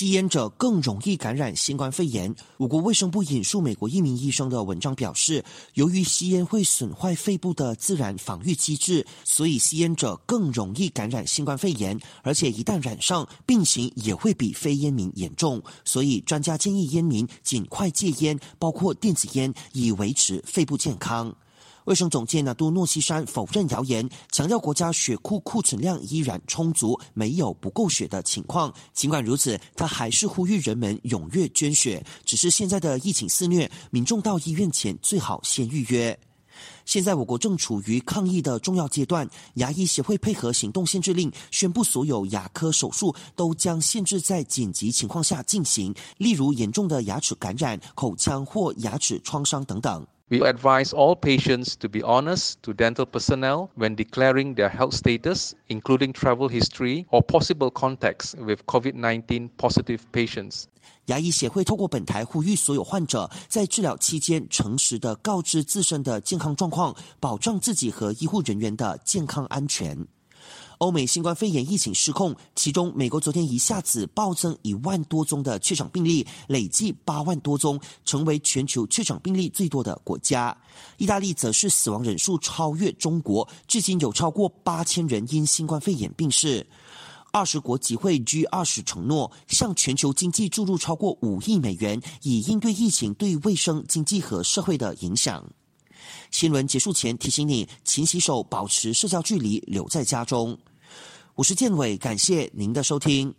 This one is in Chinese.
吸烟者更容易感染新冠肺炎。我国卫生部引述美国一名医生的文章表示，由于吸烟会损坏肺部的自然防御机制，所以吸烟者更容易感染新冠肺炎，而且一旦染上，病情也会比非烟民严重。所以，专家建议烟民尽快戒烟，包括电子烟，以维持肺部健康。卫生总监纳杜诺西山否认谣言，强调国家血库库存量依然充足，没有不够血的情况。尽管如此，他还是呼吁人们踊跃捐血。只是现在的疫情肆虐，民众到医院前最好先预约。现在我国正处于抗疫的重要阶段，牙医协会配合行动限制令，宣布所有牙科手术都将限制在紧急情况下进行，例如严重的牙齿感染、口腔或牙齿创伤等等。We advise all patients to be honest to dental personnel when declaring their health status, including travel history or possible contacts with COVID-19 positive patients. 牙医协会透过本台呼吁所有患者在治疗期间诚实的告知自身的健康状况，保障自己和医护人员的健康安全。 欧美新冠肺炎疫情失控，其中美国昨天一下子暴增一万多宗的确诊病例，累计八万多宗，成为全球确诊病例最多的国家。意大利则是死亡人数超越中国，至今有超过八千人因新冠肺炎病逝。二十国集会 G 二十承诺向全球经济注入超过五亿美元，以应对疫情对卫生、经济和社会的影响。新闻结束前提醒你，勤洗手，保持社交距离，留在家中。我是建伟，感谢您的收听。